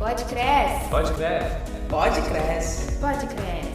Pode cresce. Pode cresce. Pode cresce. Pode cresce.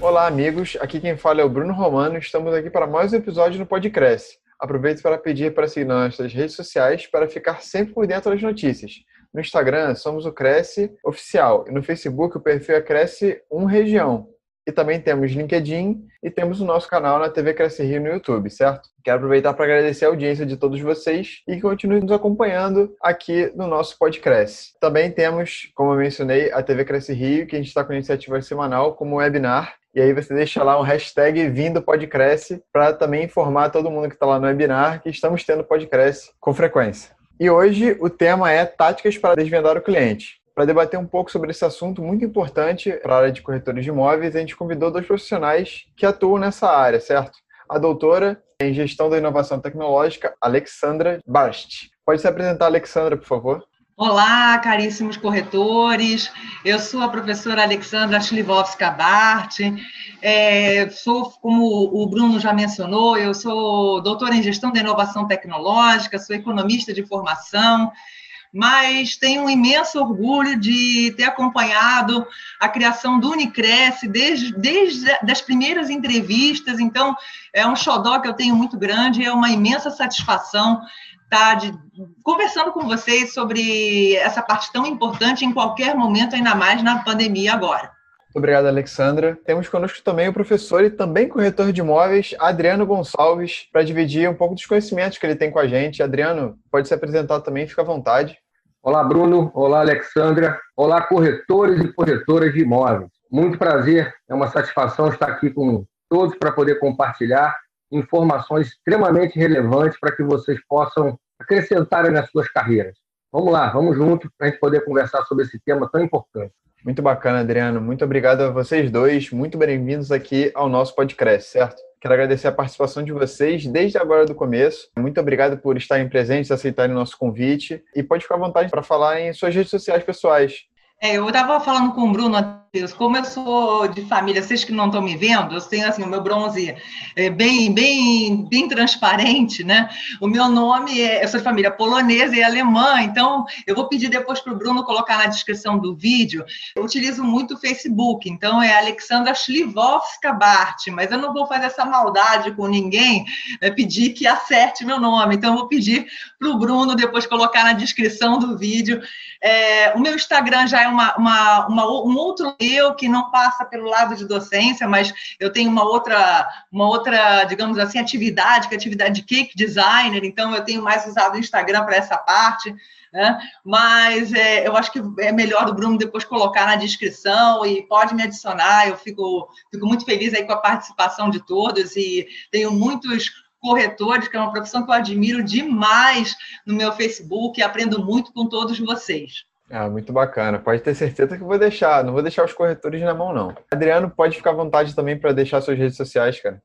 Olá, amigos. Aqui quem fala é o Bruno Romano. Estamos aqui para mais um episódio no Podcresce. Aproveito para pedir para seguir nas nossas redes sociais para ficar sempre por dentro das notícias. No Instagram, somos o Cresce Oficial e no Facebook o perfil é Cresce 1 Região. E também temos LinkedIn e temos o nosso canal na TV Cresce Rio no YouTube, certo? Quero aproveitar para agradecer a audiência de todos vocês e que continuem nos acompanhando aqui no nosso podcast. Também temos, como eu mencionei, a TV Cresce Rio, que a gente está com iniciativa semanal como webinar. E aí você deixa lá um hashtag vindo Podcresce para também informar todo mundo que está lá no webinar que estamos tendo Podcresce com frequência. E hoje o tema é táticas para desvendar o cliente. Para debater um pouco sobre esse assunto muito importante para a área de corretores de imóveis, a gente convidou dois profissionais que atuam nessa área, certo? A doutora em Gestão da Inovação Tecnológica, Alexandra Barst. Pode se apresentar, Alexandra, por favor? Olá, caríssimos corretores. Eu sou a professora Alexandra Schlivovska Bart. É, sou, como o Bruno já mencionou, eu sou doutora em Gestão da Inovação Tecnológica, sou economista de formação mas tenho um imenso orgulho de ter acompanhado a criação do Unicresce desde, desde as primeiras entrevistas, então é um xodó que eu tenho muito grande, é uma imensa satisfação estar de, conversando com vocês sobre essa parte tão importante em qualquer momento, ainda mais na pandemia agora. Muito obrigado, Alexandra. Temos conosco também o professor e também corretor de imóveis, Adriano Gonçalves, para dividir um pouco dos conhecimentos que ele tem com a gente. Adriano, pode se apresentar também, fica à vontade. Olá, Bruno. Olá, Alexandra. Olá, corretores e corretoras de imóveis. Muito prazer, é uma satisfação estar aqui com todos para poder compartilhar informações extremamente relevantes para que vocês possam acrescentarem nas suas carreiras. Vamos lá, vamos junto para a gente poder conversar sobre esse tema tão importante. Muito bacana, Adriano. Muito obrigado a vocês dois. Muito bem-vindos aqui ao nosso podcast, certo? Quero agradecer a participação de vocês desde agora do começo. Muito obrigado por estarem presentes, aceitarem o nosso convite. E pode ficar à vontade para falar em suas redes sociais pessoais. É, eu estava falando com o Bruno como eu sou de família, vocês que não estão me vendo, eu tenho assim, o meu bronze é bem, bem, bem transparente, né? O meu nome é, eu sou de família polonesa e alemã, então eu vou pedir depois para o Bruno colocar na descrição do vídeo. Eu utilizo muito o Facebook, então é Alexandra Schlivovska Bart, mas eu não vou fazer essa maldade com ninguém, é pedir que acerte meu nome, então eu vou pedir para o Bruno depois colocar na descrição do vídeo. É, o meu Instagram já é uma, uma, uma um outro eu que não passa pelo lado de docência, mas eu tenho uma outra, uma outra, digamos assim, atividade, que é atividade de cake designer, então eu tenho mais usado o Instagram para essa parte. Né? Mas é, eu acho que é melhor o Bruno depois colocar na descrição e pode me adicionar. Eu fico, fico muito feliz aí com a participação de todos e tenho muitos corretores, que é uma profissão que eu admiro demais no meu Facebook e aprendo muito com todos vocês. Ah, muito bacana. Pode ter certeza que eu vou deixar. Não vou deixar os corretores na mão, não. Adriano, pode ficar à vontade também para deixar suas redes sociais, cara.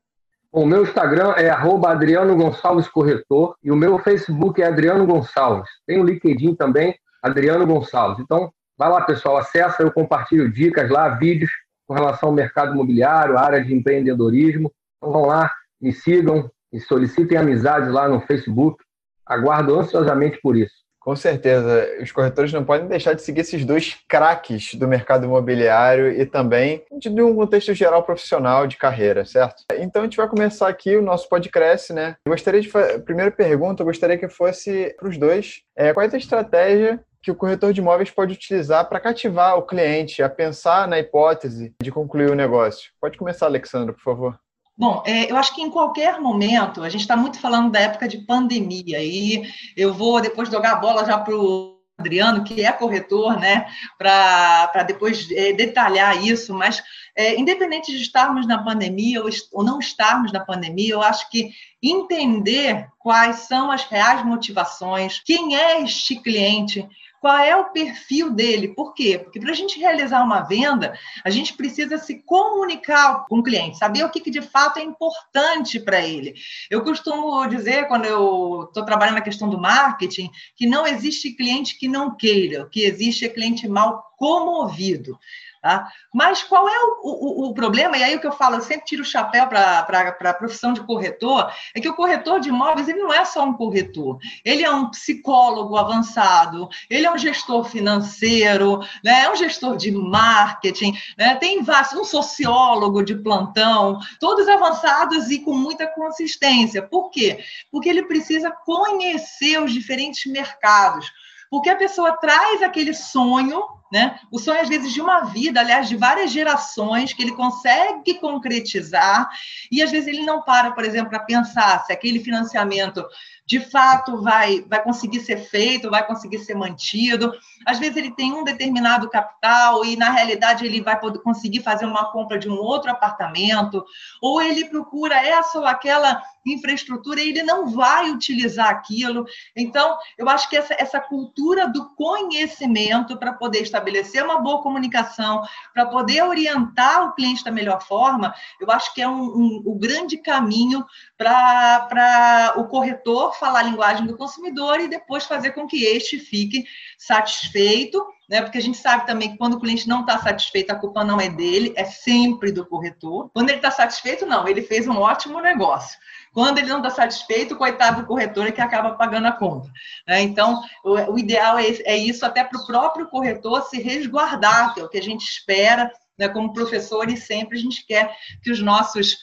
O meu Instagram é Adriano Gonçalves Corretor e o meu Facebook é Adriano Gonçalves. Tem o LinkedIn também, Adriano Gonçalves. Então, vai lá, pessoal, acessa, eu compartilho dicas lá, vídeos com relação ao mercado imobiliário, área de empreendedorismo. Então, vão lá, me sigam e solicitem amizades lá no Facebook. Aguardo ansiosamente por isso. Com certeza. Os corretores não podem deixar de seguir esses dois craques do mercado imobiliário e também de um contexto geral profissional de carreira, certo? Então a gente vai começar aqui o nosso podcast, né? Eu gostaria de. Primeira pergunta, eu gostaria que fosse para os dois. É, qual é a estratégia que o corretor de imóveis pode utilizar para cativar o cliente a pensar na hipótese de concluir o negócio? Pode começar, Alexandre, por favor. Bom, é, eu acho que em qualquer momento, a gente está muito falando da época de pandemia, e eu vou depois jogar a bola já para o Adriano, que é corretor, né, para depois é, detalhar isso, mas é, independente de estarmos na pandemia ou, ou não estarmos na pandemia, eu acho que entender quais são as reais motivações, quem é este cliente, qual é o perfil dele. Por quê? Porque para a gente realizar uma venda, a gente precisa se comunicar com o cliente, saber o que, que de fato é importante para ele. Eu costumo dizer, quando eu estou trabalhando na questão do marketing, que não existe cliente que não queira, o que existe é cliente mal comovido. Tá? Mas qual é o, o, o, problema? E aí o que eu falo, eu sempre tiro o chapéu para a profissão de corretor, é que o corretor de imóveis ele não é só um corretor, ele é um psicólogo avançado, ele é um gestor financeiro, né? é um gestor de marketing, né? tem um sociólogo de plantão, todos avançados e com muita consistência. Por quê? Porque ele precisa conhecer os diferentes mercados. Porque a pessoa traz aquele sonho né? O sonho, às vezes, de uma vida, aliás, de várias gerações, que ele consegue concretizar, e às vezes ele não para, por exemplo, para pensar se aquele financiamento de fato vai, vai conseguir ser feito, vai conseguir ser mantido. Às vezes ele tem um determinado capital e, na realidade, ele vai poder conseguir fazer uma compra de um outro apartamento, ou ele procura essa ou aquela infraestrutura e ele não vai utilizar aquilo. Então, eu acho que essa, essa cultura do conhecimento para poder estabelecer uma boa comunicação, para poder orientar o cliente da melhor forma, eu acho que é um, um, um grande caminho para o corretor falar a linguagem do consumidor e depois fazer com que este fique satisfeito, né? Porque a gente sabe também que quando o cliente não está satisfeito, a culpa não é dele, é sempre do corretor. Quando ele está satisfeito, não, ele fez um ótimo negócio. Quando ele não está satisfeito, coitado do corretor é que acaba pagando a conta. Né? Então, o, ideal é, é isso até para o próprio corretor se resguardar, que é o que a gente espera né, como professores, sempre a gente quer que os nossos,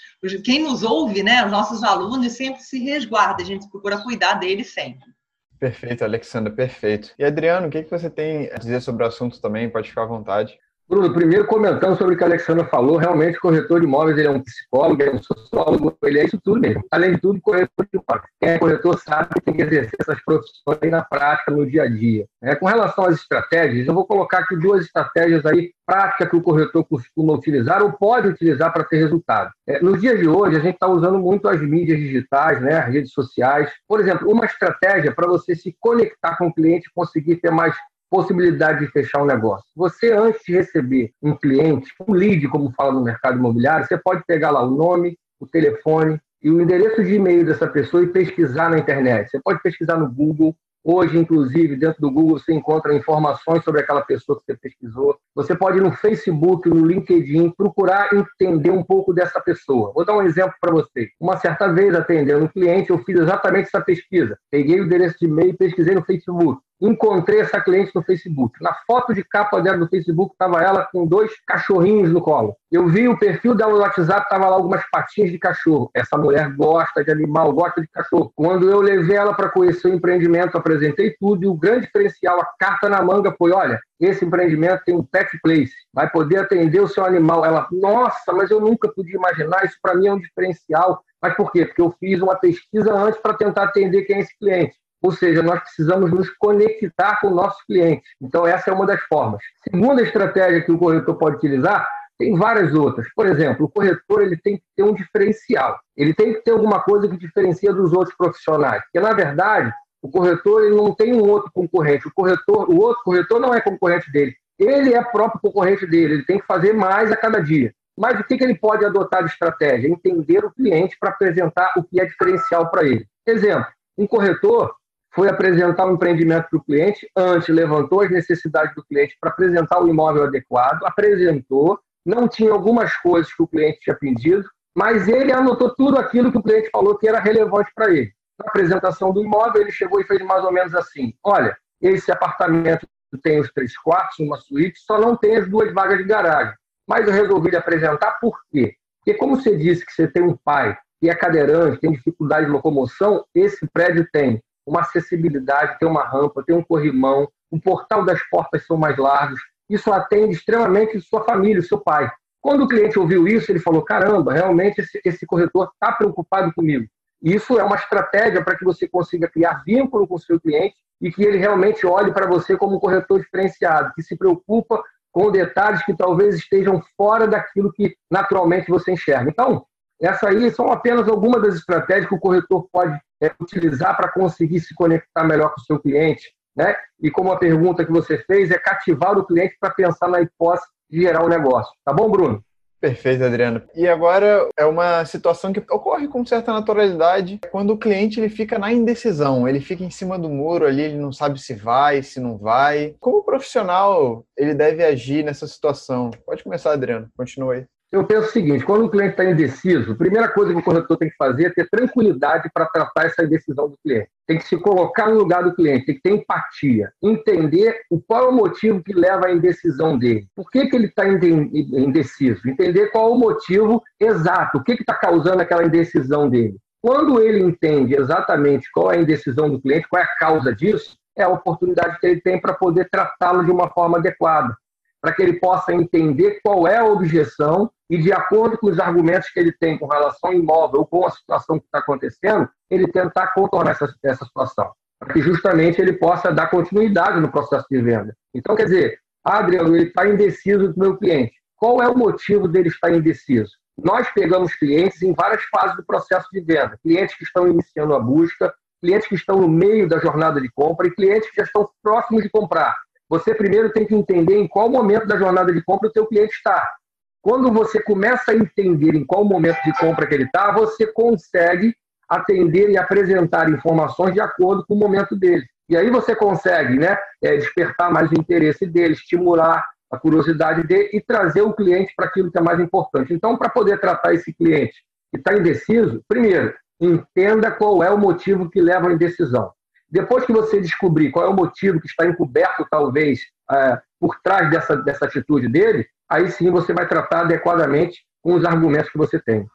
quem nos ouve, né, os nossos alunos, sempre se resguardem, a gente procura cuidar deles sempre. Perfeito, Alexandra, perfeito. E Adriano, o que, que você tem a dizer sobre o assunto também? Pode ficar à vontade. Bruno, primeiro comentando sobre o que a Alexandra falou, realmente o corretor de imóveis ele é um psicólogo, é um sociólogo, ele é isso tudo mesmo. Além de tudo, corretor de imóveis. Quem é corretor sabe que tem que exercer essas profissões na prática, no dia a dia. É, com relação às estratégias, eu vou colocar aqui duas estratégias aí práticas que o corretor costuma utilizar ou pode utilizar para ter resultado. É, nos dias de hoje, a gente está usando muito as mídias digitais, né, as redes sociais. Por exemplo, uma estratégia para você se conectar com o cliente e conseguir ter mais possibilidade de fechar um negócio. Você, antes de receber um cliente, um lead, como fala no mercado imobiliário, você pode pegar lá o nome, o telefone e o endereço de e-mail dessa pessoa e pesquisar na internet. Você pode pesquisar no Google, Hoje, inclusive, dentro do Google, você encontra informações sobre aquela pessoa que você pesquisou. Você pode ir no Facebook, no LinkedIn, procurar entender um pouco dessa pessoa. Vou dar um exemplo para vocês. Uma certa vez, atendendo um cliente, eu fiz exatamente essa pesquisa. Peguei o endereço de e-mail e pesquisei no Facebook. Encontrei essa cliente no Facebook. Na foto de capa dela do Facebook estava ela com dois cachorrinhos no colo. Eu vi o perfil dela no WhatsApp, estava lá algumas patinhas de cachorro. Essa mulher gosta de animal, gosta de cachorro. Quando eu levei ela para conhecer o empreendimento, apresentei tudo e o grande diferencial, a carta na manga foi, olha, esse empreendimento tem um pet place, vai poder atender o seu animal. Ela, nossa, mas eu nunca podia imaginar, isso para mim é um diferencial. Mas por quê? Porque eu fiz uma pesquisa antes para tentar atender quem é esse cliente. Ou seja, nós precisamos nos conectar com o nosso cliente. Então, essa é uma das formas. Segunda estratégia que o corretor pode utilizar, tem várias outras. Por exemplo, o corretor ele tem que ter um diferencial. Ele tem que ter alguma coisa que diferencia dos outros profissionais. Porque, na verdade, o corretor ele não tem um outro concorrente. O, corretor, o outro corretor não é concorrente dele. Ele é próprio concorrente dele. Ele tem que fazer mais a cada dia. Mas o que, que ele pode adotar de estratégia? Entender o cliente para apresentar o que é diferencial para ele. Exemplo, um corretor foi apresentar o um empreendimento para o cliente, antes levantou as necessidades do cliente para apresentar o imóvel adequado, apresentou, não tinha algumas coisas que o cliente tinha pedido, mas ele anotou tudo aquilo que o cliente falou que era relevante para ele. Na apresentação do imóvel, ele chegou e fez mais ou menos assim: olha, esse apartamento tem os três quartos, uma suíte, só não tem as duas vagas de garagem. Mas eu resolvi lhe apresentar por quê? Porque, como você disse que você tem um pai que é cadeirante, tem dificuldade de locomoção, esse prédio tem uma acessibilidade, tem uma rampa, tem um corrimão, o portal das portas são mais largos. Isso atende extremamente sua família, seu pai. Quando o cliente ouviu isso, ele falou: caramba, realmente esse, esse corretor está preocupado comigo. Isso é uma estratégia para que você consiga criar vínculo com o seu cliente e que ele realmente olhe para você como um corretor diferenciado, que se preocupa com detalhes que talvez estejam fora daquilo que naturalmente você enxerga. Então, essa aí são apenas algumas das estratégias que o corretor pode é, utilizar para conseguir se conectar melhor com o seu cliente. Né? E como a pergunta que você fez, é cativar o cliente para pensar na hipótese de gerar o um negócio. Tá bom, Bruno? Perfeito, Adriano. E agora é uma situação que ocorre com certa naturalidade quando o cliente ele fica na indecisão, ele fica em cima do muro ali, ele não sabe se vai, se não vai. Como profissional ele deve agir nessa situação? Pode começar, Adriano. Continua aí. Eu penso o seguinte: quando o cliente está indeciso, a primeira coisa que o corretor tem que fazer é ter tranquilidade para tratar essa indecisão do cliente. Tem que se colocar no lugar do cliente, tem que ter empatia, entender o qual é o motivo que leva à indecisão dele. Por que, que ele está indeciso? Entender qual é o motivo exato, o que está causando aquela indecisão dele. Quando ele entende exatamente qual é a indecisão do cliente, qual é a causa disso, é a oportunidade que ele tem para poder tratá-lo de uma forma adequada para que ele possa entender qual é a objeção e, de acordo com os argumentos que ele tem com relação ao imóvel ou com a situação que está acontecendo, ele tentar contornar essa, essa situação, para que justamente ele possa dar continuidade no processo de venda. Então, quer dizer, Adriano, ele está indeciso do meu cliente. Qual é o motivo dele estar indeciso? Nós pegamos clientes em várias fases do processo de venda. Clientes que estão iniciando a busca, clientes que estão no meio da jornada de compra e clientes que já estão próximos de comprar você primeiro tem que entender em qual momento da jornada de compra o seu cliente está. Quando você começa a entender em qual momento de compra que ele está, você consegue atender e apresentar informações de acordo com o momento dele. E aí você consegue né, é, despertar mais o interesse dele, estimular a curiosidade dele e trazer o cliente para aquilo que é mais importante. Então, para poder tratar esse cliente que está indeciso, primeiro, entenda qual é o motivo que leva à indecisão. Depois que você descobrir qual é o motivo que está encoberto, talvez, é, por trás dessa, dessa atitude dele, aí sim você vai tratar adequadamente com os argumentos que você tem.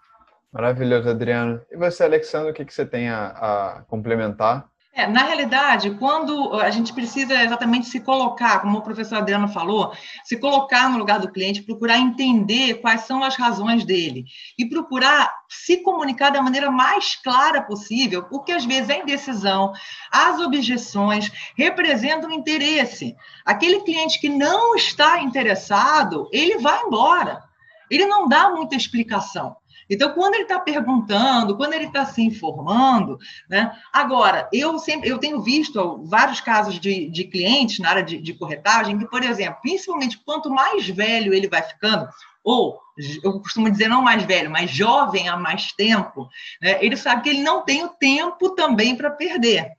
Maravilhoso, Adriano. E você, Alexandre, o que, que você tem a, a complementar? É, na realidade, quando a gente precisa exatamente se colocar, como o professor Adriano falou, se colocar no lugar do cliente, procurar entender quais são as razões dele e procurar se comunicar da maneira mais clara possível, porque às vezes a indecisão, as objeções representam interesse. Aquele cliente que não está interessado, ele vai embora. Ele não dá muita explicação. Então, quando ele está perguntando, quando ele está se informando, né? Agora, eu sempre eu tenho visto vários casos de, de clientes na área de, de corretagem que, por exemplo, principalmente quanto mais velho ele vai ficando, ou eu costumo dizer não mais velho, mas jovem há mais tempo, né? ele sabe que ele não tem o tempo também para perder.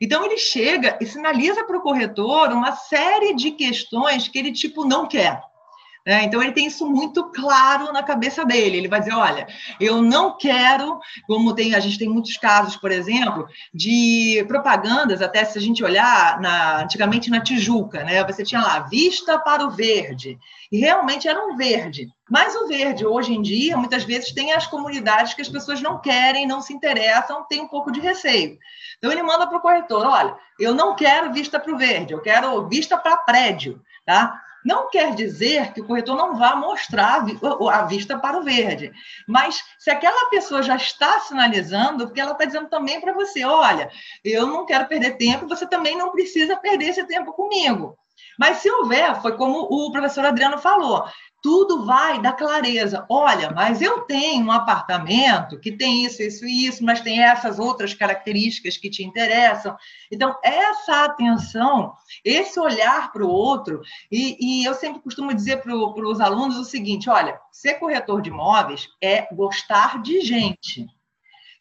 Então ele chega e sinaliza para o corretor uma série de questões que ele tipo não quer. Né? Então, ele tem isso muito claro na cabeça dele. Ele vai dizer: olha, eu não quero, como tem, a gente tem muitos casos, por exemplo, de propagandas, até se a gente olhar na, antigamente na Tijuca, né? Você tinha lá vista para o verde, e realmente era um verde. Mas o verde, hoje em dia, muitas vezes tem as comunidades que as pessoas não querem, não se interessam, tem um pouco de receio. Então ele manda para o corretor: olha, eu não quero vista para o verde, eu quero vista para prédio, tá? Não quer dizer que o corretor não vá mostrar a vista para o verde, mas se aquela pessoa já está sinalizando, porque ela está dizendo também para você: olha, eu não quero perder tempo, você também não precisa perder esse tempo comigo. Mas se houver, foi como o professor Adriano falou, tudo vai da clareza. Olha, mas eu tenho um apartamento que tem isso, isso e isso, mas tem essas outras características que te interessam. Então, essa atenção, esse olhar para o outro, e, e, eu sempre costumo dizer para os alunos o seguinte: olha, ser corretor de imóveis é gostar de gente.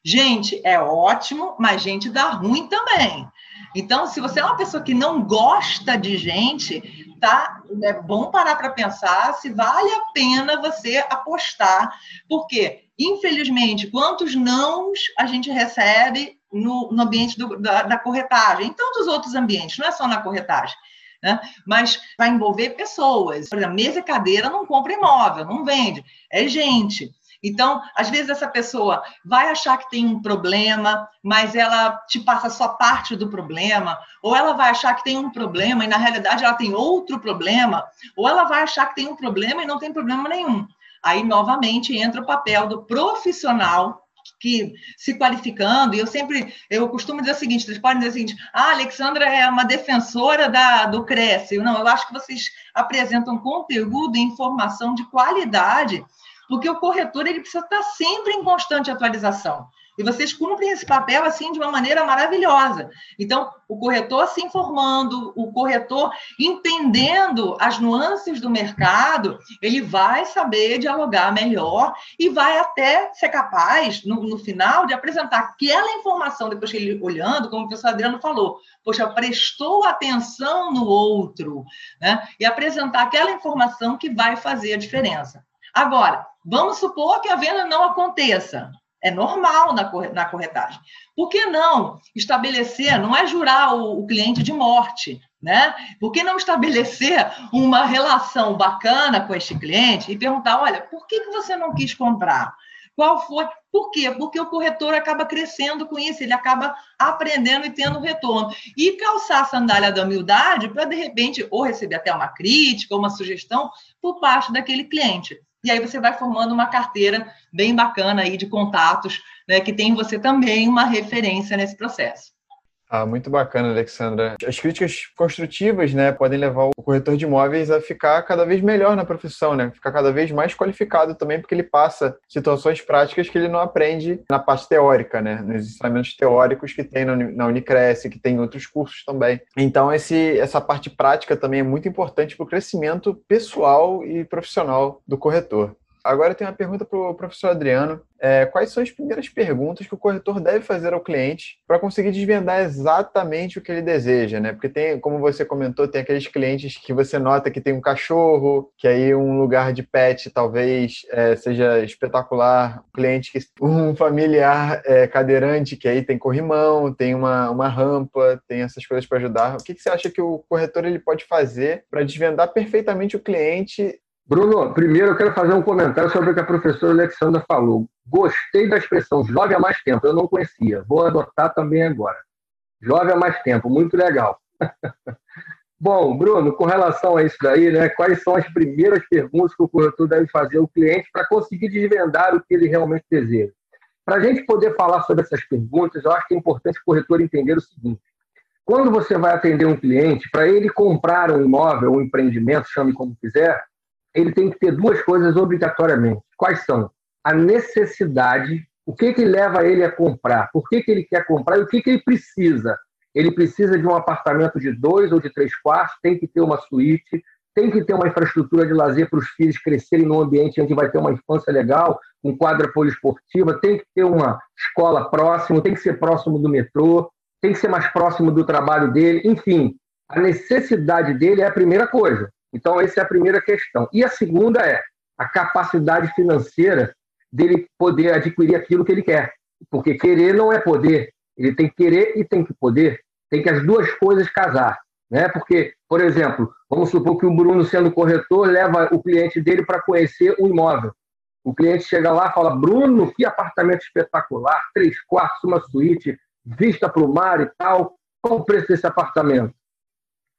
Gente é ótimo, mas gente dá ruim também. Então, se você é uma pessoa que não gosta de gente, tá? É bom parar para pensar se vale a pena você apostar, porque, infelizmente, quantos nãos a gente recebe no, no ambiente do, da, da corretagem, em tantos outros ambientes, não é só na corretagem. Né? Mas vai envolver pessoas. Por exemplo, mesa e cadeira não compra imóvel, não vende, é gente. Então, às vezes essa pessoa vai achar que tem um problema, mas ela te passa só parte do problema, ou ela vai achar que tem um problema e na realidade ela tem outro problema, ou ela vai achar que tem um problema e não tem problema nenhum. Aí novamente entra o papel do profissional que se qualificando, e eu sempre, eu costumo dizer o seguinte, vocês podem dizer o seguinte, ah, a Alexandra é uma defensora da, do Cresce. Não, eu acho que vocês apresentam conteúdo e informação de qualidade porque o corretor ele precisa estar sempre em constante atualização. E vocês cumprem esse papel assim de uma maneira maravilhosa. Então, o corretor se informando, o corretor entendendo as nuances do mercado, ele vai saber dialogar melhor e vai até ser capaz, no, no final, de apresentar aquela informação, depois que ele olhando, como o professor Adriano falou, poxa, prestou atenção no outro, né? E apresentar aquela informação que vai fazer a diferença. Agora, vamos supor que a venda não aconteça. É normal na corretagem. Por que não estabelecer, não é jurar o, cliente de morte, né? Por que não estabelecer uma relação bacana com este cliente e perguntar, olha, por que, que você não quis comprar? Qual foi? Por quê? Porque o corretor acaba crescendo com isso, ele acaba aprendendo e tendo retorno. E calçar a sandália da humildade para, de repente, ou receber até uma crítica, ou uma sugestão por parte daquele cliente. E aí você vai formando uma carteira bem bacana aí de contatos, né, que tem você também uma referência nesse processo. Ah, muito bacana, Alexandra. As críticas construtivas, né, podem levar o corretor de imóveis a ficar cada vez melhor na profissão, né? Ficar cada vez mais qualificado também, porque ele passa situações práticas que ele não aprende na parte teórica, né? Nos ensinamentos teóricos que tem na Unicresce, que tem em outros cursos também. Então, esse, essa parte prática também é muito importante para o crescimento pessoal e profissional do corretor. Agora tenho uma pergunta para o professor Adriano. É, quais são as primeiras perguntas que o corretor deve fazer ao cliente para conseguir desvendar exatamente o que ele deseja, né? Porque tem, como você comentou, tem aqueles clientes que você nota que tem um cachorro, que aí um lugar de pet talvez é, seja espetacular. Um cliente que um familiar é, cadeirante que aí tem corrimão, tem uma, uma rampa, tem essas coisas para ajudar. O que, que você acha que o corretor ele pode fazer para desvendar perfeitamente o cliente Bruno, primeiro eu quero fazer um comentário sobre o que a professora Alexandra falou. Gostei da expressão jovem há mais tempo, eu não conhecia. Vou adotar também agora. Jovem há mais tempo, muito legal. Bom, Bruno, com relação a isso daí, né, quais são as primeiras perguntas que o corretor deve fazer ao cliente para conseguir desvendar o que ele realmente deseja? Para a gente poder falar sobre essas perguntas, eu acho que é importante o corretor entender o seguinte: quando você vai atender um cliente, para ele comprar um imóvel, um empreendimento, chame como quiser, ele tem que ter duas coisas obrigatoriamente. Quais são? A necessidade, o que, que leva ele a comprar, por que, que ele quer comprar e o que, que ele precisa. Ele precisa de um apartamento de dois ou de três quartos, tem que ter uma suíte, tem que ter uma infraestrutura de lazer para os filhos crescerem num ambiente onde vai ter uma infância legal, um quadra poliesportiva, tem que ter uma escola próximo, tem que ser próximo do metrô, tem que ser mais próximo do trabalho dele, enfim, a necessidade dele é a primeira coisa. Então, essa é a primeira questão. E a segunda é a capacidade financeira dele poder adquirir aquilo que ele quer. Porque querer não é poder. Ele tem que querer e tem que poder. Tem que as duas coisas casar. Né? Porque, por exemplo, vamos supor que o Bruno, sendo corretor, leva o cliente dele para conhecer o imóvel. O cliente chega lá e fala: Bruno, que apartamento espetacular, três quartos, uma suíte, vista para o mar e tal. Qual o preço desse apartamento?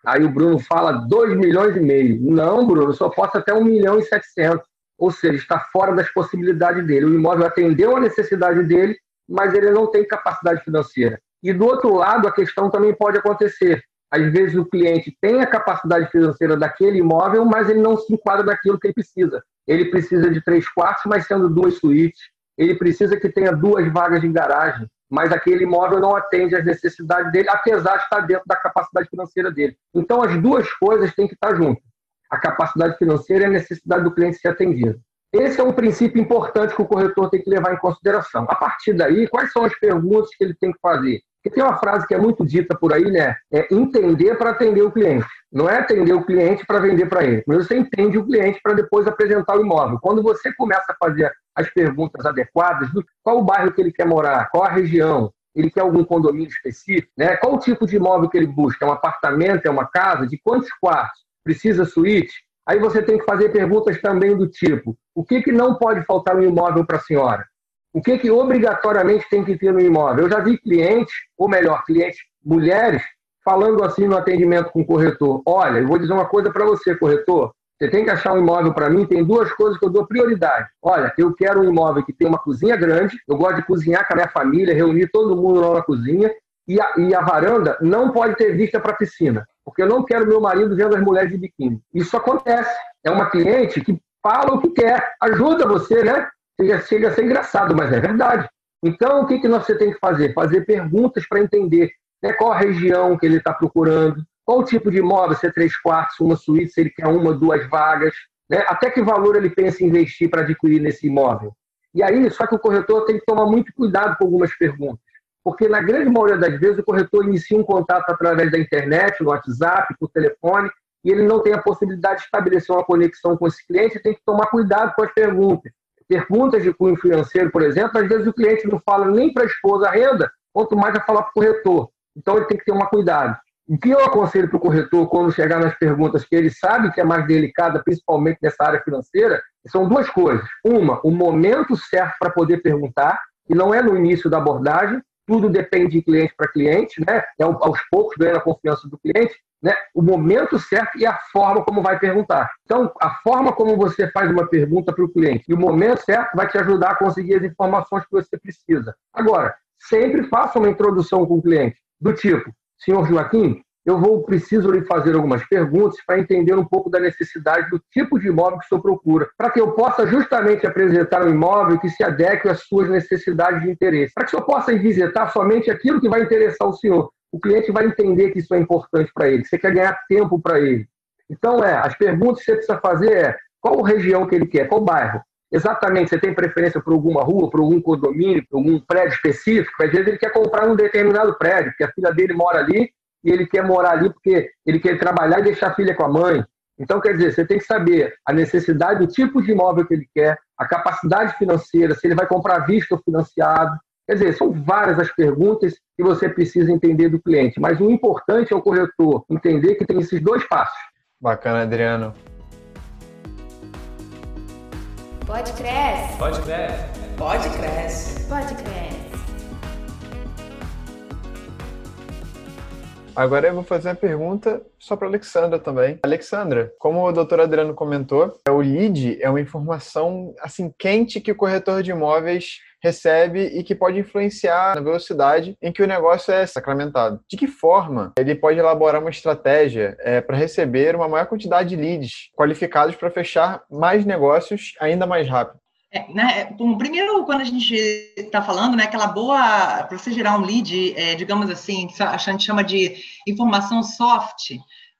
Aí o Bruno fala 2 milhões e meio. Não, Bruno, só posso até 1 milhão e 700. Ou seja, está fora das possibilidades dele. O imóvel atendeu a necessidade dele, mas ele não tem capacidade financeira. E do outro lado, a questão também pode acontecer. Às vezes o cliente tem a capacidade financeira daquele imóvel, mas ele não se enquadra naquilo que ele precisa. Ele precisa de três quartos, mas sendo duas suítes. Ele precisa que tenha duas vagas de garagem mas aquele imóvel não atende às necessidades dele, apesar de estar dentro da capacidade financeira dele. Então, as duas coisas têm que estar juntas: a capacidade financeira e a necessidade do cliente ser atendido. Esse é um princípio importante que o corretor tem que levar em consideração. A partir daí, quais são as perguntas que ele tem que fazer? Porque tem uma frase que é muito dita por aí, né? É entender para atender o cliente. Não é atender o cliente para vender para ele. Mas você entende o cliente para depois apresentar o imóvel. Quando você começa a fazer as perguntas adequadas, qual o bairro que ele quer morar, qual a região, ele quer algum condomínio específico, né? Qual o tipo de imóvel que ele busca? É um apartamento, é uma casa? De quantos quartos? Precisa suíte? Aí você tem que fazer perguntas também do tipo: o que, que não pode faltar no imóvel para a senhora? O que, que obrigatoriamente tem que ter no imóvel? Eu já vi clientes, ou melhor, clientes mulheres, falando assim no atendimento com o corretor: olha, eu vou dizer uma coisa para você, corretor. Você tem que achar um imóvel para mim, tem duas coisas que eu dou prioridade. Olha, eu quero um imóvel que tem uma cozinha grande, eu gosto de cozinhar com a minha família, reunir todo mundo lá na cozinha, e a, e a varanda não pode ter vista para a piscina, porque eu não quero meu marido vendo as mulheres de biquíni. Isso acontece. É uma cliente que fala o que quer, ajuda você, né? Chega, chega a ser engraçado, mas é verdade. Então, o que, que você tem que fazer? Fazer perguntas para entender né, qual a região que ele está procurando, qual o tipo de imóvel, se é três quartos, uma suíte, se ele quer uma, duas vagas, né, até que valor ele pensa em investir para adquirir nesse imóvel. E aí, só que o corretor tem que tomar muito cuidado com algumas perguntas, porque na grande maioria das vezes o corretor inicia um contato através da internet, no WhatsApp, por telefone, e ele não tem a possibilidade de estabelecer uma conexão com esse cliente, tem que tomar cuidado com as perguntas. Perguntas de cunho financeiro, por exemplo, às vezes o cliente não fala nem para a esposa a renda, quanto mais a falar para o corretor. Então ele tem que ter um cuidado. O que eu aconselho para o corretor quando chegar nas perguntas que ele sabe que é mais delicada, principalmente nessa área financeira, são duas coisas. Uma, o momento certo para poder perguntar, e não é no início da abordagem, tudo depende de cliente para cliente, né? É aos poucos ganhando a confiança do cliente, né? O momento certo e a forma como vai perguntar. Então, a forma como você faz uma pergunta para o cliente e o momento certo vai te ajudar a conseguir as informações que você precisa. Agora, sempre faça uma introdução com o cliente, do tipo, senhor Joaquim, eu vou preciso lhe fazer algumas perguntas para entender um pouco da necessidade do tipo de imóvel que o senhor procura, para que eu possa justamente apresentar um imóvel que se adeque às suas necessidades de interesse, para que o senhor possa visitar somente aquilo que vai interessar o senhor. O cliente vai entender que isso é importante para ele, você quer ganhar tempo para ele. Então, é, as perguntas que você precisa fazer é qual região que ele quer, qual bairro. Exatamente, você tem preferência por alguma rua, por algum condomínio, por algum prédio específico? Às vezes ele quer comprar um determinado prédio, porque a filha dele mora ali e ele quer morar ali porque ele quer trabalhar e deixar a filha com a mãe. Então, quer dizer, você tem que saber a necessidade, o tipo de imóvel que ele quer, a capacidade financeira, se ele vai comprar visto ou financiado. Quer dizer, são várias as perguntas que você precisa entender do cliente. Mas o importante é o corretor entender que tem esses dois passos. Bacana, Adriano. Pode crescer. Pode crescer. Pode crescer. Pode crescer. Agora eu vou fazer uma pergunta só para Alexandra também. Alexandra, como o doutor Adriano comentou, o lead é uma informação assim quente que o corretor de imóveis recebe e que pode influenciar na velocidade em que o negócio é sacramentado. De que forma ele pode elaborar uma estratégia é, para receber uma maior quantidade de leads qualificados para fechar mais negócios ainda mais rápido? É, né, bom, primeiro, quando a gente está falando, né, aquela boa, para você gerar um lead, é, digamos assim, a gente chama de informação soft,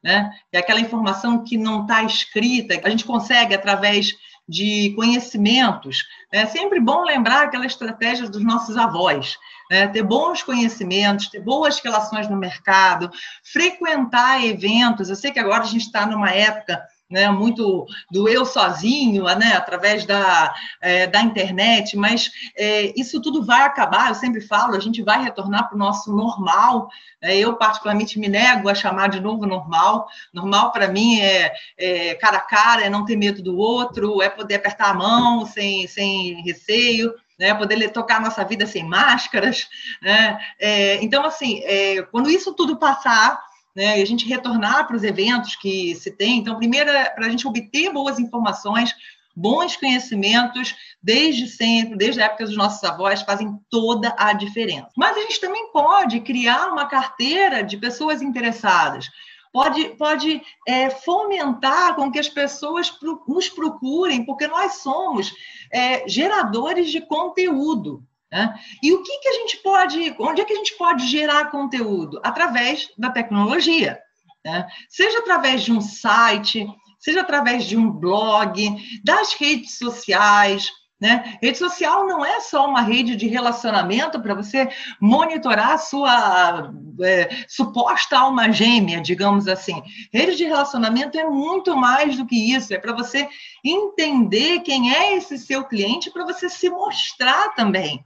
né, é aquela informação que não está escrita, a gente consegue através de conhecimentos. É sempre bom lembrar aquela estratégia dos nossos avós, né, ter bons conhecimentos, ter boas relações no mercado, frequentar eventos. Eu sei que agora a gente está numa época né, muito do eu sozinho, né, através da, é, da internet, mas é, isso tudo vai acabar, eu sempre falo, a gente vai retornar para o nosso normal. É, eu, particularmente, me nego a chamar de novo normal. Normal, para mim, é, é, cara a cara, é não ter medo do outro, é poder apertar a mão sem, sem receio. Né, poder tocar a nossa vida sem máscaras, né? É, então, assim, é, quando isso tudo passar, né, e a gente retornar para os eventos que se tem. Então, primeiro, é para a gente obter boas informações, bons conhecimentos, desde sempre, desde a época dos nossos avós, fazem toda a diferença. Mas a gente também pode criar uma carteira de pessoas interessadas. Pode, pode é, fomentar com que as pessoas pro, nos procurem, porque nós somos é, geradores de conteúdo. Né? E o que, que a gente pode, onde é que a gente pode gerar conteúdo? Através da tecnologia. Né? Seja através de um site, seja através de um blog, das redes sociais, né? Rede social não é só uma rede de relacionamento para você monitorar a sua é, suposta alma gêmea, digamos assim. Rede de relacionamento é muito mais do que isso, é para você entender quem é esse seu cliente, para você se mostrar também.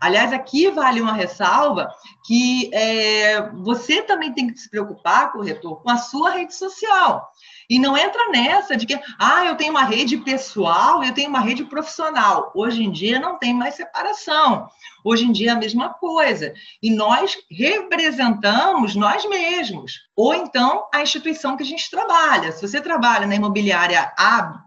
Aliás, aqui vale uma ressalva que é, você também tem que se preocupar, corretor, com a sua rede social. E não entra nessa de que, ah, eu tenho uma rede pessoal, eu tenho uma rede profissional. Hoje em dia não tem mais separação. Hoje em dia é a mesma coisa. E nós representamos nós mesmos. Ou então a instituição que a gente trabalha. Se você trabalha na imobiliária A,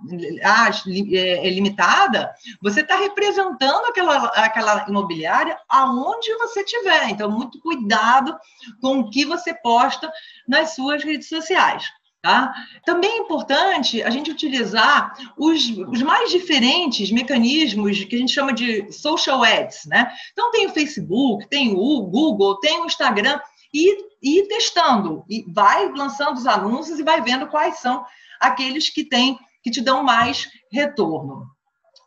A é, limitada, você está representando aquela, aquela imobiliária aonde você estiver. Então, muito cuidado com o que você posta nas suas redes sociais. Tá? Também é importante a gente utilizar os, os, mais diferentes mecanismos que a gente chama de social ads. Né? Então, tem o Facebook, tem o Google, tem o Instagram, e, e testando, e vai lançando os anúncios e vai vendo quais são aqueles que têm, que te dão mais retorno.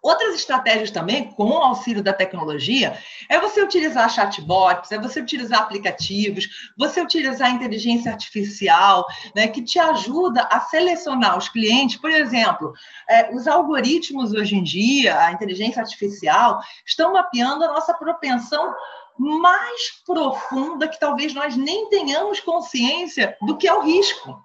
Outras estratégias também, com o auxílio da tecnologia, é você utilizar chatbots, é você utilizar aplicativos, você utilizar inteligência artificial, né, que te ajuda a selecionar os clientes. Por exemplo, é, os algoritmos hoje em dia, a inteligência artificial, estão mapeando a nossa propensão mais profunda que talvez nós nem tenhamos consciência do que é o risco.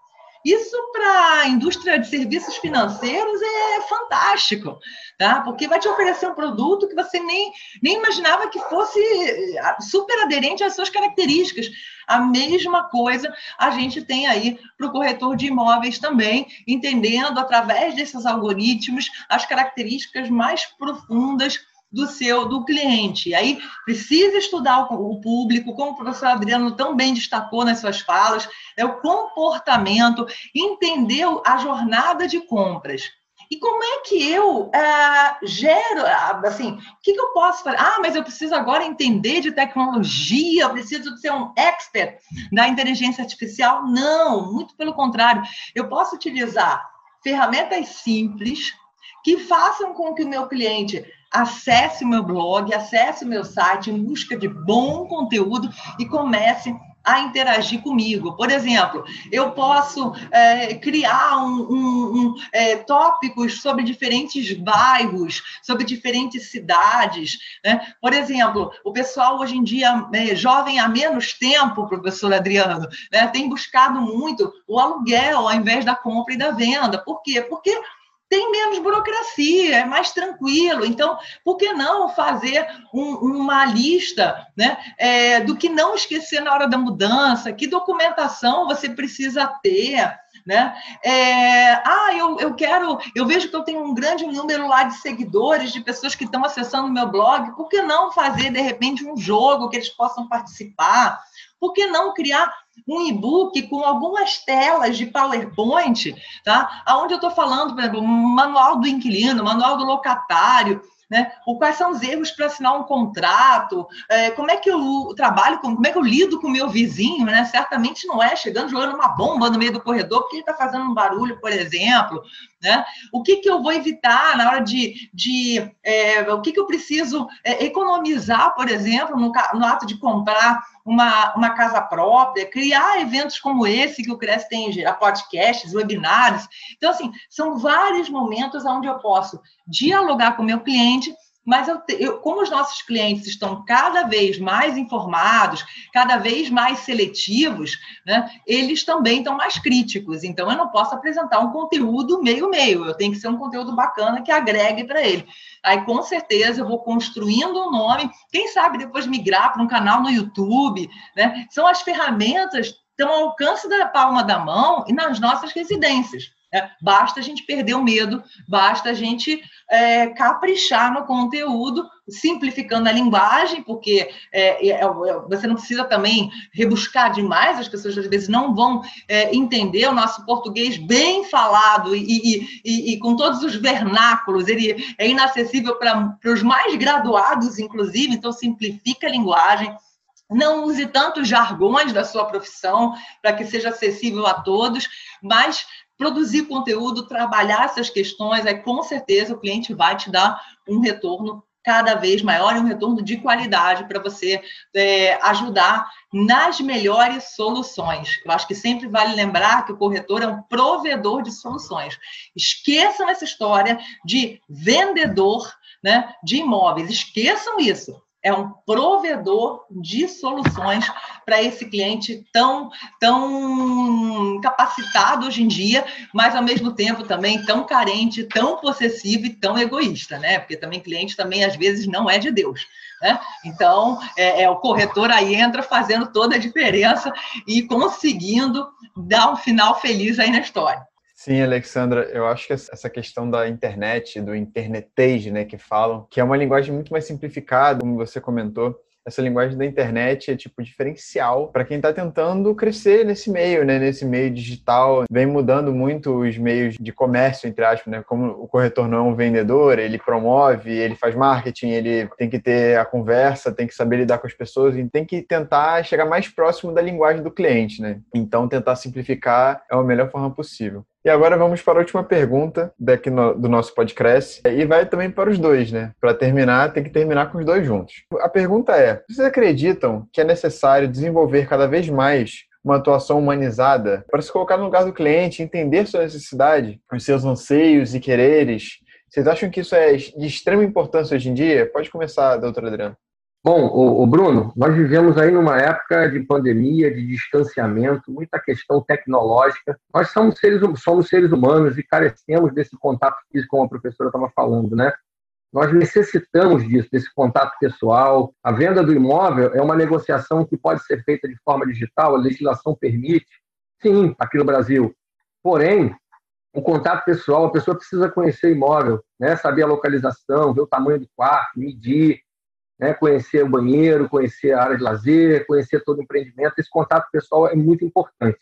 Isso para a indústria de serviços financeiros é fantástico, tá? Porque vai te oferecer um produto que você nem, nem imaginava que fosse eh, super aderente às suas características. A mesma coisa a gente tem aí para o corretor de imóveis também, entendendo através desses algoritmos as características mais profundas do seu do cliente. E aí precisa estudar o, o, público, como o professor Adriano tão bem destacou nas suas falas, é o comportamento, entender a jornada de compras. E como é que eu é, gero, assim, o que, que, eu posso fazer? Ah, mas eu preciso agora entender de tecnologia, eu preciso ser um expert da inteligência artificial? Não, muito pelo contrário. Eu posso utilizar ferramentas simples que façam com que o meu cliente acesse o meu blog, acesse o meu site em busca de bom conteúdo e comece a interagir comigo. Por exemplo, eu posso é, criar um, um, um, é, tópicos sobre diferentes bairros, sobre diferentes cidades. Né? Por exemplo, o pessoal hoje em dia, é, jovem há menos tempo, professor Adriano, né, tem buscado muito o aluguel ao invés da compra e da venda. Por quê? Porque tem menos burocracia, é mais tranquilo. Então, por que não fazer um, uma lista né, é, do que não esquecer na hora da mudança? Que documentação você precisa ter? Né? É, ah, eu, eu quero, eu vejo que eu tenho um grande número lá de seguidores, de pessoas que estão acessando o meu blog, por que não fazer, de repente, um jogo que eles possam participar? Por que não criar um e-book com algumas telas de PowerPoint, tá? Onde eu estou falando, por exemplo, manual do inquilino, manual do locatário, né? O, quais são os erros para assinar um contrato? É, como é que eu trabalho, como é que eu lido com o meu vizinho? Né? Certamente não é chegando jogando uma bomba no meio do corredor porque ele está fazendo um barulho, por exemplo. Né? O que, que eu vou evitar na hora de. de é, o que, que eu preciso é, economizar, por exemplo, no, no ato de comprar uma, uma casa própria, criar eventos como esse que o Cresce tem, podcasts, webinários. Então, assim, são vários momentos onde eu posso dialogar com o meu cliente mas eu, eu, como os nossos clientes estão cada vez mais informados, cada vez mais seletivos, né, eles também estão mais críticos. Então, eu não posso apresentar um conteúdo meio-meio, eu tenho que ser um conteúdo bacana que agregue para ele. Aí, com certeza, eu vou construindo um nome, quem sabe depois migrar para um canal no YouTube. Né? São as ferramentas estão ao alcance da palma da mão e nas nossas residências. É, basta a gente perder o medo, basta a gente é, caprichar no conteúdo, simplificando a linguagem, porque é, é, é, você não precisa também rebuscar demais, as pessoas às vezes não vão é, entender o nosso português bem falado e, e, e, e, com todos os vernáculos, ele é inacessível para os mais graduados, inclusive, então simplifica a linguagem. Não use tantos jargões da sua profissão para que seja acessível a todos, mas produzir conteúdo, trabalhar essas questões, aí com certeza o cliente vai te dar um retorno cada vez maior e um retorno de qualidade para você é, ajudar nas melhores soluções. Eu acho que sempre vale lembrar que o corretor é um provedor de soluções. Esqueçam essa história de vendedor né, de imóveis. Esqueçam isso é um provedor de soluções para esse cliente tão, tão capacitado hoje em dia, mas ao mesmo tempo também tão carente, tão possessivo e tão egoísta, né? Porque também cliente também às vezes não é de Deus. Né? Então, é, é, o corretor aí entra fazendo toda a diferença e conseguindo dar um final feliz aí na história. Sim, Alexandra, eu acho que essa questão da internet, do internetage, né, que falam, que é uma linguagem muito mais simplificada, como você comentou, essa linguagem da internet é tipo diferencial para quem está tentando crescer nesse meio, né? Nesse meio digital, vem mudando muito os meios de comércio entre aspas, né? Como o corretor não é um vendedor, ele promove, ele faz marketing, ele tem que ter a conversa, tem que saber lidar com as pessoas e tem que tentar chegar mais próximo da linguagem do cliente, né? Então tentar simplificar é a melhor forma possível. E agora vamos para a última pergunta daqui no, do nosso podcast. E vai também para os dois, né? Para terminar, tem que terminar com os dois juntos. A pergunta é: vocês acreditam que é necessário desenvolver cada vez mais uma atuação humanizada para se colocar no lugar do cliente, entender sua necessidade, os seus anseios e quereres? Vocês acham que isso é de extrema importância hoje em dia? Pode começar, doutora Adriana. Bom, o, o, Bruno, nós vivemos aí numa época de pandemia, de distanciamento, muita questão tecnológica. Nós somos seres, somos seres humanos e carecemos desse contato físico, como a professora estava falando, né? Nós necessitamos disso, desse contato pessoal. A venda do imóvel é uma negociação que pode ser feita de forma digital, a legislação permite, sim, aqui no Brasil. Porém, o contato pessoal, a pessoa precisa conhecer o imóvel, né? saber a localização, ver o tamanho do quarto, medir, né, conhecer o banheiro, conhecer a área de lazer, conhecer todo o empreendimento. Esse contato pessoal é muito importante.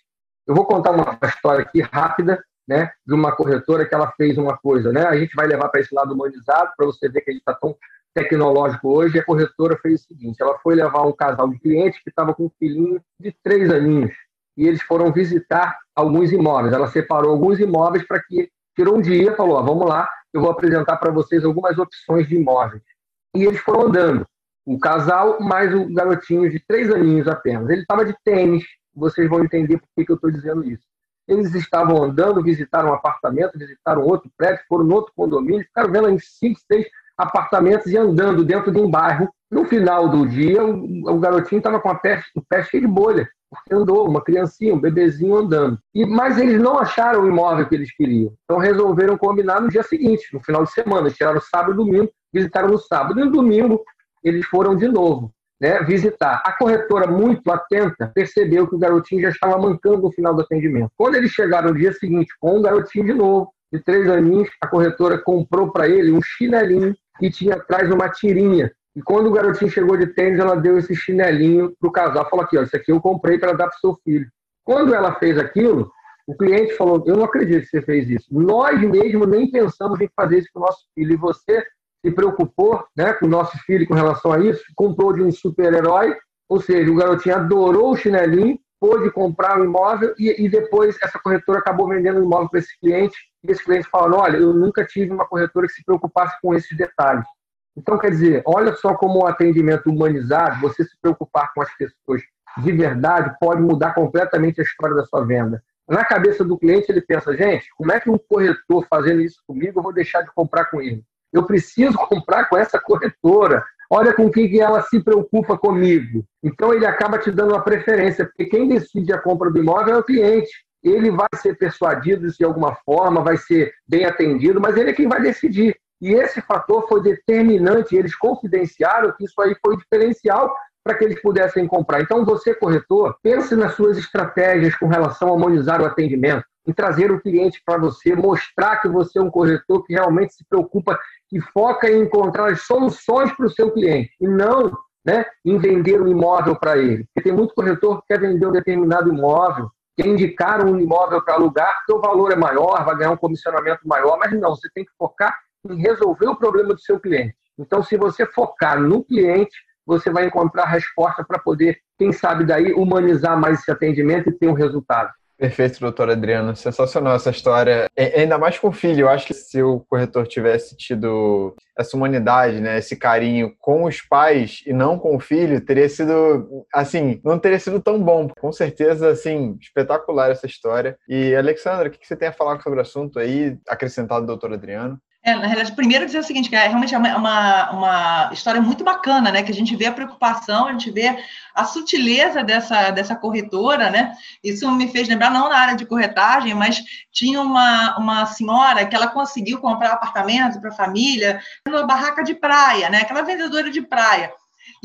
Eu vou contar uma história aqui rápida, né, de uma corretora que ela fez uma coisa, né? A gente vai levar para esse lado humanizado para você ver que a gente está tão tecnológico hoje. A corretora fez o seguinte: ela foi levar um casal de clientes que estava com um filhinho de três aninhos e eles foram visitar alguns imóveis. Ela separou alguns imóveis para que tirou um dia, falou: vamos lá, eu vou apresentar para vocês algumas opções de imóveis e eles foram andando. O casal mais o garotinho de três aninhos apenas. Ele estava de tênis, vocês vão entender por que, que eu estou dizendo isso. Eles estavam andando, visitaram um apartamento, visitaram outro prédio, foram no outro condomínio, ficaram vendo em cinco, seis apartamentos e andando dentro de um bairro. No final do dia, o, garotinho estava com a pé cheio de bolha, porque andou, uma criancinha, um bebezinho andando. E, mas eles não acharam o imóvel que eles queriam. Então resolveram combinar no dia seguinte, no final de semana. Eles tiraram sábado e domingo visitaram no sábado. E no domingo, eles foram de novo né, visitar. A corretora, muito atenta, percebeu que o garotinho já estava mancando no final do atendimento. Quando eles chegaram no dia seguinte com o garotinho de novo, de três aninhos, a corretora comprou para ele um chinelinho que tinha atrás uma tirinha. E quando o garotinho chegou de tênis, ela deu esse chinelinho para o casal. Falou aqui, ó, isso aqui eu comprei para dar para o seu filho. Quando ela fez aquilo, o cliente falou, eu não acredito que você fez isso. Nós mesmo nem pensamos em fazer isso com o nosso filho. E você se preocupou né, com o nosso filho com relação a isso, comprou de um super-herói, ou seja, o garotinho adorou o chinelinho, pôde comprar o um imóvel e, e, depois essa corretora acabou vendendo o um imóvel para esse cliente e esse cliente falou, olha, eu nunca tive uma corretora que se preocupasse com esses detalhes. Então, quer dizer, olha só como o atendimento humanizado, você se preocupar com as pessoas de verdade, pode mudar completamente a história da sua venda. Na cabeça do cliente, ele pensa, gente, como é que um corretor fazendo isso comigo, eu vou deixar de comprar com ele? Eu preciso comprar com essa corretora. Olha com quem que ela se preocupa comigo. Então ele acaba te dando uma preferência, porque quem decide a compra do imóvel é o cliente. Ele vai ser persuadido de alguma forma, vai ser bem atendido, mas ele é quem vai decidir. E esse fator foi determinante, eles confidenciaram que isso aí foi diferencial para que eles pudessem comprar. Então, você, corretor, pense nas suas estratégias com relação a harmonizar o atendimento, em trazer o cliente para você, mostrar que você é um corretor que realmente se preocupa e foca em encontrar soluções para o seu cliente e não né, em vender um imóvel para ele. Porque tem muito corretor que quer vender um determinado imóvel, quer indicar um imóvel para alugar, porque o valor é maior, vai ganhar um comissionamento maior, mas não, você tem que focar em resolver o problema do seu cliente. Então, se você focar no cliente, você vai encontrar resposta para poder, quem sabe daí, humanizar mais esse atendimento e ter um resultado. Perfeito, doutor Adriano. Sensacional essa história. E, ainda mais com o filho. Eu acho que se o corretor tivesse tido essa humanidade, né, esse carinho com os pais e não com o filho, teria sido, assim, não teria sido tão bom. Com certeza, assim, espetacular essa história. E, Alexandra, o que você tem a falar sobre o assunto aí, acrescentado do doutor Adriano? É, na realidade, primeiro dizer o seguinte, que é realmente é uma, uma história muito bacana, né? Que a gente vê a preocupação, a gente vê a sutileza dessa, dessa corretora, né? Isso me fez lembrar, não na área de corretagem, mas tinha uma, uma senhora que ela conseguiu comprar apartamento para a família numa barraca de praia, né? Aquela vendedora de praia.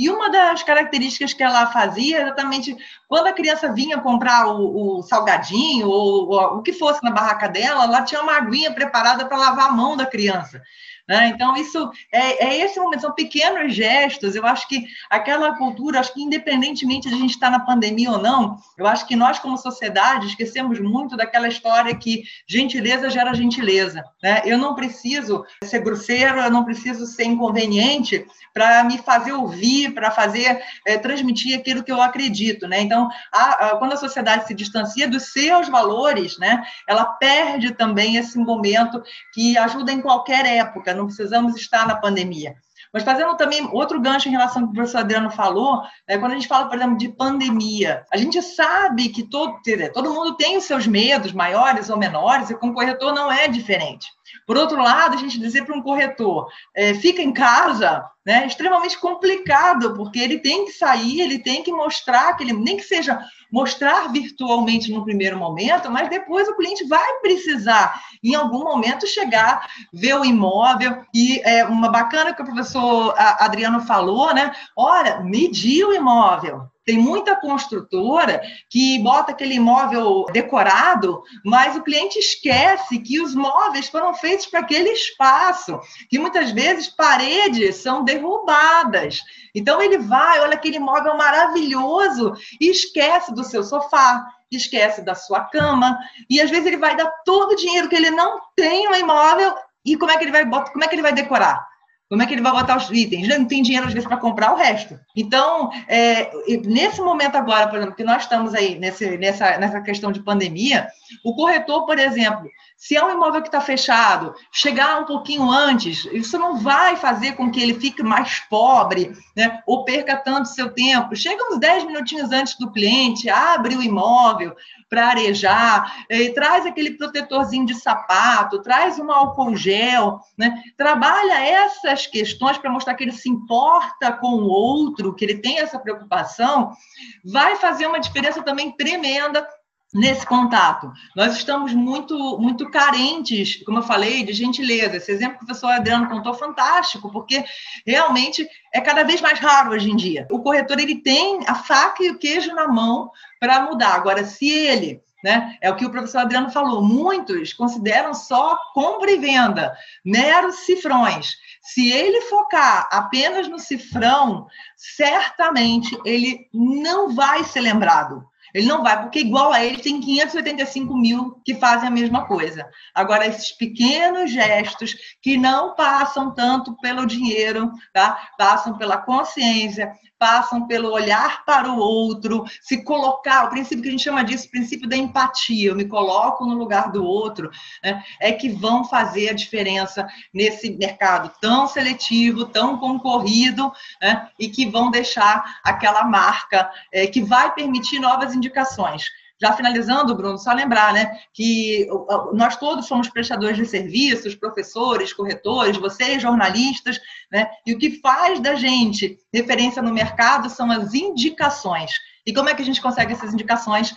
E uma das características que ela fazia exatamente quando a criança vinha comprar o, o salgadinho ou, ou, o que fosse na barraca dela, ela tinha uma aguinha preparada para lavar a mão da criança. Né? Então, isso é, é, esse momento, são pequenos gestos. Eu acho que aquela cultura, acho que independentemente de a gente estar na pandemia ou não, eu acho que nós, como sociedade, esquecemos muito daquela história que gentileza gera gentileza. Né? Eu não preciso ser grosseiro, eu não preciso ser inconveniente para me fazer ouvir, para fazer é, transmitir aquilo que eu acredito. Né? Então, a, a, quando a sociedade se distancia dos seus valores, né, ela perde também esse momento que ajuda em qualquer época não precisamos estar na pandemia. Mas fazendo também outro gancho em relação ao que o professor Adriano falou, é, quando a gente fala, por exemplo, de pandemia, a gente sabe que todo, todo mundo tem os seus medos, maiores ou menores, e com o corretor não é diferente. Por outro lado, a gente dizer para um corretor, é, fica em casa, né, é extremamente complicado, porque ele tem que sair, ele tem que mostrar que ele, nem que seja mostrar virtualmente no primeiro momento, mas depois o cliente vai precisar, em algum momento, chegar, ver o imóvel. E é uma bacana que o professor Adriano falou, né? Olha, medir o imóvel. Tem muita construtora que bota aquele imóvel decorado, mas o cliente esquece que os móveis foram feitos para aquele espaço, que muitas vezes paredes são derrubadas. Então ele vai, olha aquele imóvel maravilhoso e esquece do seu sofá, esquece da sua cama, e às vezes ele vai dar todo o dinheiro que ele não tem no imóvel e como é que ele vai como é que ele vai decorar? Como é que ele vai botar os itens? Não tem dinheiro, às vezes, para comprar o resto. Então, é, nesse momento agora, por exemplo, que nós estamos aí nesse, nessa, nessa questão de pandemia, o corretor, por exemplo, se é um imóvel que está fechado, chegar um pouquinho antes, isso não vai fazer com que ele fique mais pobre, né? ou perca tanto seu tempo. Chega uns 10 minutinhos antes do cliente, abre o imóvel, para arejar, traz aquele protetorzinho de sapato, traz um álcool gel, né? trabalha essas questões para mostrar que ele se importa com o outro, que ele tem essa preocupação, vai fazer uma diferença também tremenda nesse contato. Nós estamos muito muito carentes, como eu falei, de gentileza. Esse exemplo que o professor Adriano contou fantástico, porque realmente é cada vez mais raro hoje em dia. O corretor ele tem a faca e o queijo na mão para mudar. Agora, se ele né? É o que o professor Adriano falou. Muitos consideram só compra e venda, meros cifrões. Se ele focar apenas no cifrão, certamente ele não vai ser lembrado. Ele não vai, porque igual a ele tem 585 mil que fazem a mesma coisa. Agora, esses pequenos gestos que não passam tanto pelo dinheiro, tá? passam pela consciência, passam pelo olhar para o outro, se colocar, o princípio que a gente chama disso, o princípio da empatia, eu me coloco no lugar do outro, né? é que vão fazer a diferença nesse mercado tão seletivo, tão concorrido, né? e que vão deixar aquela marca é, que vai permitir novas indicações. Já finalizando, Bruno, só lembrar né, que nós todos somos prestadores de serviços, professores, corretores, vocês, jornalistas, né, e o que faz da gente referência no mercado são as indicações. E como é que a gente consegue essas indicações?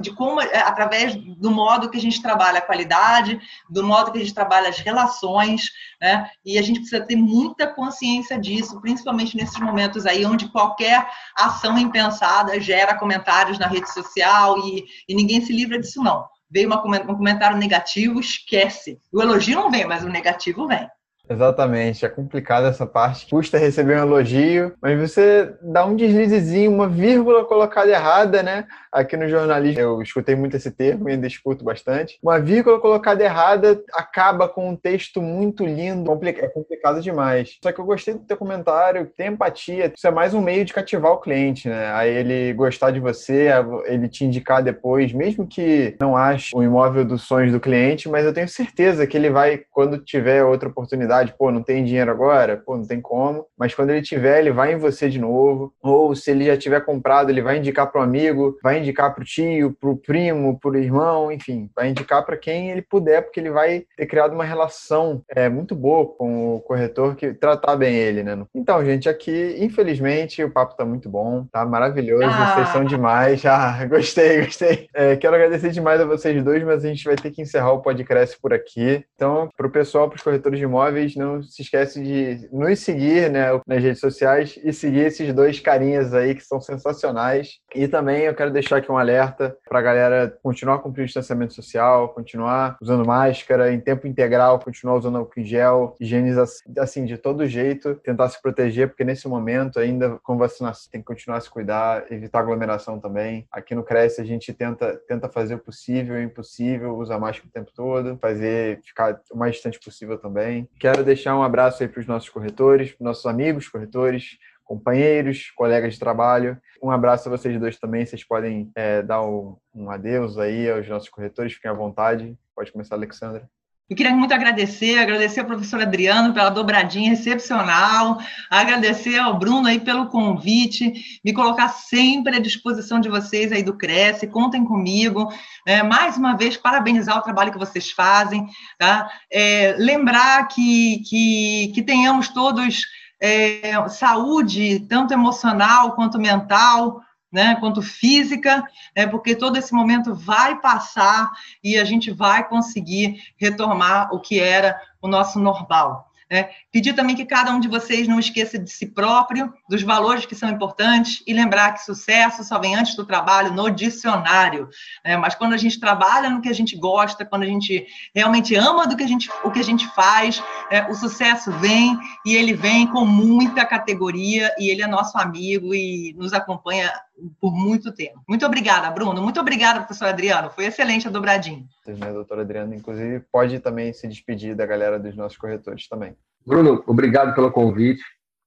De como, é, através do modo que a gente trabalha a qualidade, do modo que a gente trabalha as relações, né? E a gente precisa ter muita consciência disso, principalmente nesses momentos aí onde qualquer ação impensada gera comentários na rede social e, e ninguém se livra disso, não. Veio uma, um comentário negativo, esquece. O elogio não vem, mas o negativo vem. Exatamente, é complicado essa parte. Custa receber um elogio, mas você dá um deslizezinho, uma vírgula colocada errada, né? Aqui no jornalismo eu escutei muito esse termo e ainda escuto bastante. Uma vírgula colocada errada acaba com um texto muito lindo. É complicado demais. Só que eu gostei do teu comentário, tem empatia. Isso é mais um meio de cativar o cliente, né? Aí ele gostar de você, ele te indicar depois, mesmo que não ache o imóvel dos sonhos do cliente, mas eu tenho certeza que ele vai, quando tiver outra oportunidade, pô, não tem dinheiro agora, pô, não tem como. Mas quando ele tiver, ele vai em você de novo. Ou se ele já tiver comprado, ele vai indicar para o amigo, vai indicar para o tio, para o primo, para o irmão, enfim, vai indicar para quem ele puder, porque ele vai ter criado uma relação é, muito boa com o corretor que tratar bem ele, né? Então, gente, aqui, infelizmente, o papo tá muito bom, tá maravilhoso, ah. vocês são demais. Ah, gostei, gostei. É, quero agradecer demais a vocês dois, mas a gente vai ter que encerrar o podcast por aqui. Então, para o pessoal, para os corretores de imóveis, saudáveis. Não se esquece de nos seguir né, nas redes sociais e seguir esses dois carinhas aí que são sensacionais. E também eu quero deixar aqui um alerta para a galera continuar cumprindo o distanciamento social, continuar usando máscara em tempo integral, continuar usando álcool em gel, higienização, assim, de todo jeito, tentar se proteger, porque nesse momento ainda com vacinação tem que continuar a se cuidar, evitar aglomeração também. Aqui no Cresce a gente tenta, tenta fazer o possível e o impossível, usar máscara o tempo todo, fazer ficar o mais distante possível também. Quero deixar um abraço aí para os nossos corretores, nossos amigos corretores, companheiros, colegas de trabalho. Um abraço a vocês dois também. Vocês podem é, dar um, um adeus aí aos nossos corretores, fiquem à vontade. Pode começar, Alexandra. Eu queria muito agradecer, agradecer ao professor Adriano pela dobradinha excepcional, agradecer ao Bruno aí pelo convite, me colocar sempre à disposição de vocês aí do Cresce, contem comigo. É, mais uma vez, parabenizar o trabalho que vocês fazem, tá? É, lembrar que, que, que tenhamos todos é, saúde, tanto emocional quanto mental, né, quanto física, né, porque todo esse momento vai passar e a gente vai conseguir retomar o que era o nosso normal. Né? Pedir também que cada um de vocês não esqueça de si próprio, dos valores que são importantes e lembrar que sucesso só vem antes do trabalho no dicionário. Né? Mas quando a gente trabalha no que a gente gosta, quando a gente realmente ama do que a gente, o que a gente faz, é, o sucesso vem e ele vem com muita categoria e ele é nosso amigo e nos acompanha por muito tempo. Muito obrigada, Bruno. Muito obrigada, professor Adriano. Foi excelente a dobradinha. Né, doutor Adriano, inclusive, pode também se despedir da galera dos nossos corretores também. Bruno, obrigado pelo convite.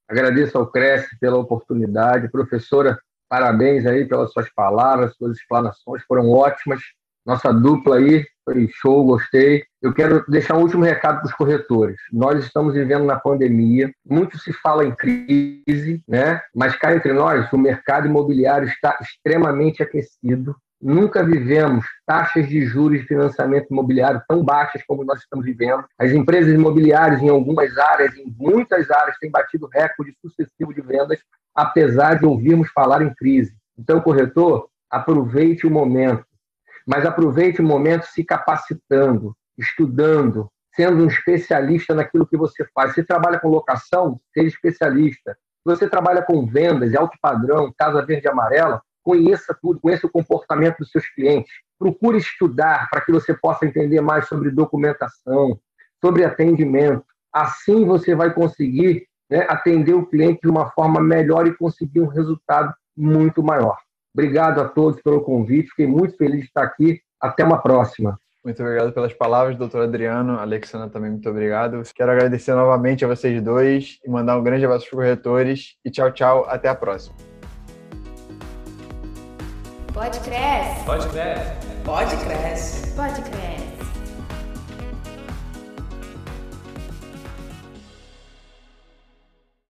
Agradeço ao Cresce pela oportunidade. Professora, parabéns aí pelas suas palavras, suas explanações foram ótimas. Nossa dupla aí foi show, gostei. Eu quero deixar um último recado para os corretores. Nós estamos vivendo na pandemia, muito se fala em crise, né? Mas cá entre nós, o mercado imobiliário está extremamente aquecido Nunca vivemos taxas de juros de financiamento imobiliário tão baixas como nós estamos vivendo. As empresas imobiliárias, em algumas áreas, em muitas áreas, têm batido recorde sucessivo de vendas, apesar de ouvirmos falar em crise. Então, corretor, aproveite o momento, mas aproveite o momento se capacitando, estudando, sendo um especialista naquilo que você faz. Se trabalha com locação, seja especialista. Se você trabalha com vendas, alto padrão, casa verde e amarela, conheça tudo, conheça o comportamento dos seus clientes, procure estudar para que você possa entender mais sobre documentação, sobre atendimento. Assim você vai conseguir né, atender o cliente de uma forma melhor e conseguir um resultado muito maior. Obrigado a todos pelo convite, fiquei muito feliz de estar aqui. Até uma próxima. Muito obrigado pelas palavras, doutor Adriano. Alexandra também, muito obrigado. Quero agradecer novamente a vocês dois e mandar um grande abraço para os corretores. E tchau, tchau. Até a próxima. Pode crescer. Pode crescer. Pode crescer. Pode crescer.